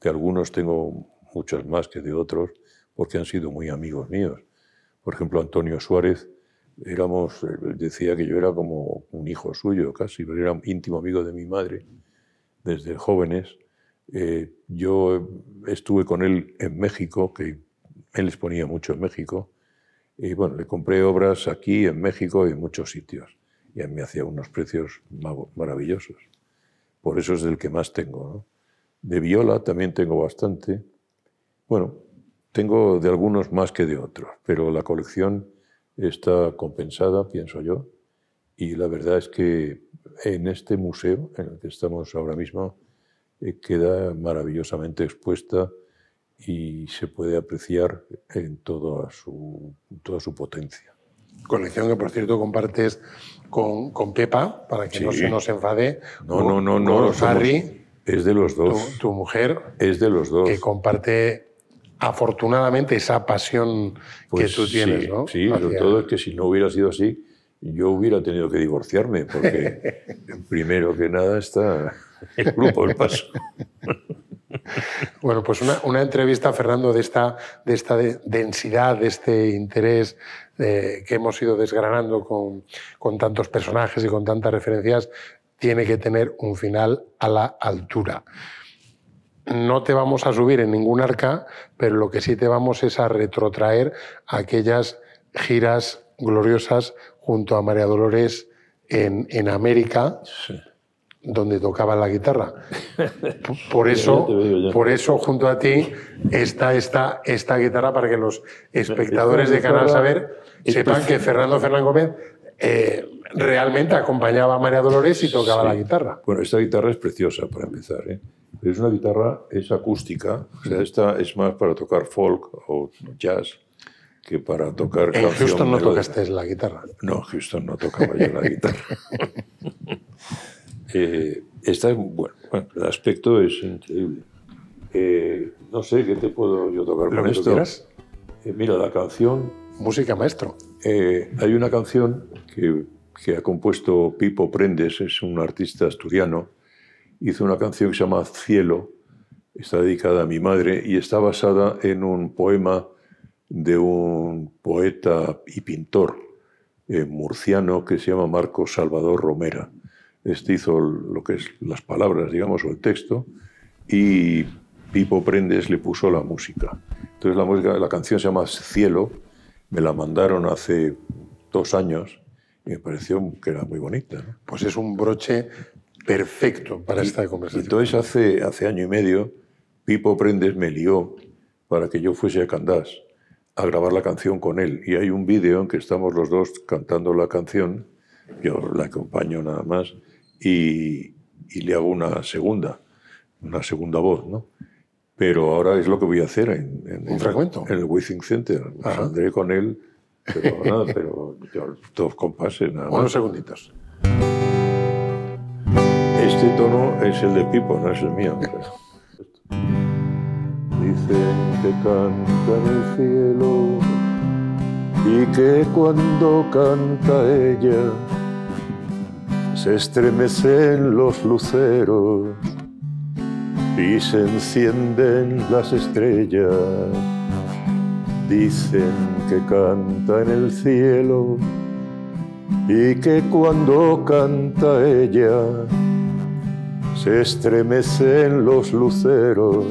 De algunos tengo muchas más que de otros, porque han sido muy amigos míos. Por ejemplo, Antonio Suárez, éramos, decía que yo era como un hijo suyo casi, pero era un íntimo amigo de mi madre desde jóvenes. Eh, yo estuve con él en México, que él exponía mucho en México, y bueno, le compré obras aquí, en México y en muchos sitios. Y me hacía unos precios maravillosos. Por eso es del que más tengo. De viola también tengo bastante. Bueno, tengo de algunos más que de otros, pero la colección está compensada, pienso yo. Y la verdad es que en este museo en el que estamos ahora mismo eh, queda maravillosamente expuesta y se puede apreciar en toda su, toda su potencia. Colección que, por cierto, compartes con, con Pepa, para que no se nos enfade. No, no, no, no. Harry, es de los dos. Tu, mujer. Es de los dos. Que comparte, afortunadamente, esa pasión que pues tú tienes, ¿no? Sí, sobre todo es que si no hubiera sido así, yo hubiera tenido que divorciarme, porque primero que nada está el grupo El Paso. Bueno, pues una, entrevista, Fernando, de esta, de esta densidad, de este interés eh, que hemos ido desgranando con, con tantos personajes y con tantas referencias, tiene que tener un final a la altura. No te vamos a subir en ningún arca, pero lo que sí te vamos es a retrotraer a aquellas giras gloriosas junto a María Dolores en, en América. Sí donde tocaba la guitarra. Por eso, por eso junto a ti está esta, esta guitarra para que los espectadores de Canal Saber sepan que Fernando Fernán Gómez eh, realmente acompañaba a María Dolores y tocaba la guitarra. Bueno, esta guitarra es preciosa para empezar. ¿eh? Es una guitarra, es acústica, o sea, esta es más para tocar folk o jazz que para tocar En Houston no tocaste la guitarra. No, Houston no tocaba yo la guitarra. Eh, bueno, el aspecto es increíble. Eh, no sé qué te puedo yo tocar con esto. Eh, mira, la canción. Música maestro. hay una canción que, que, ha compuesto Pipo Prendes, es un artista asturiano. Hizo una canción que se llama Cielo, está dedicada a mi madre y está basada en un poema de un poeta y pintor murciano que se llama Marcos Salvador Romera. Este hizo lo que es las palabras, digamos, o el texto, y Pipo Prendes le puso la música. Entonces la música, la canción se llama Cielo, me la mandaron hace dos años y me pareció que era muy bonita. Pues es un broche perfecto para esta conversación. Entonces hace, hace año y medio Pipo Prendes me lió para que yo fuese a Candás a grabar la canción con él. Y hay un vídeo en que estamos los dos cantando la canción, yo la acompaño nada más, y, le hago una segunda, una segunda voz, ¿no? Pero ahora es lo que voy a hacer en, ¿Un fragmento? en el Withing Center. Saldré con él, pero nada, pero dos compases nada más. Unos segunditos. Este tono es el de Pipo, no es el mío. Dicen que canta en el cielo y que cuando canta ella se estremecen los luceros y se encienden las estrellas. Dicen que canta en el cielo y que cuando canta ella se estremecen los luceros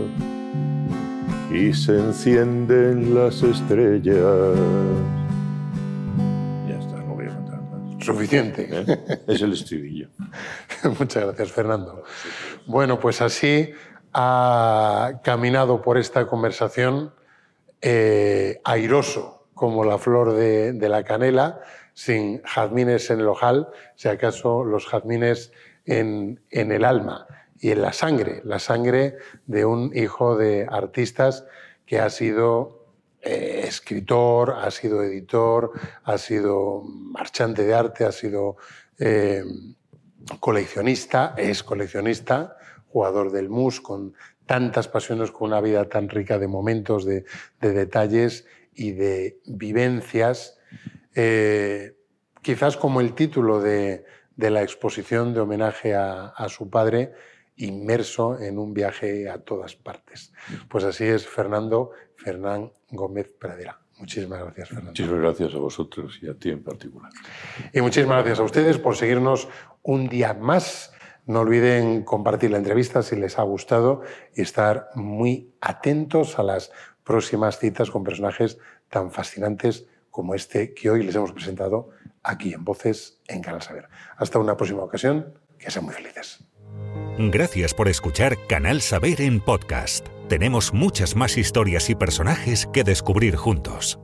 y se encienden las estrellas. Suficiente. ¿Eh? Es el estribillo. Muchas gracias, Fernando. Bueno, pues así ha caminado por esta conversación eh, airoso como la flor de, la canela, sin jazmines en el ojal, si acaso los jazmines en, el alma y en la sangre, la sangre de un hijo de artistas que ha sido eh, escritor, ha sido editor, ha sido marchante de arte, ha sido eh, coleccionista, es coleccionista, jugador del MUS con tantas pasiones, con una vida tan rica de momentos, de, detalles y de vivencias. Eh, quizás como el título de, la exposición de homenaje a, su padre, inmerso en un viaje a todas partes. Pues así es Fernando Fernán Gómez Pradera. Muchísimas gracias, Fernando. Muchísimas gracias a vosotros y a ti en particular. Y muchísimas gracias a ustedes por seguirnos un día más. No olviden compartir la entrevista si les ha gustado y estar muy atentos a las próximas citas con personajes tan fascinantes como este que hoy les hemos presentado aquí en Voces en Canal Saber. Hasta una próxima ocasión, que sean muy felices. Gracias por escuchar Canal Saber en podcast. Tenemos muchas más historias y personajes que descubrir juntos.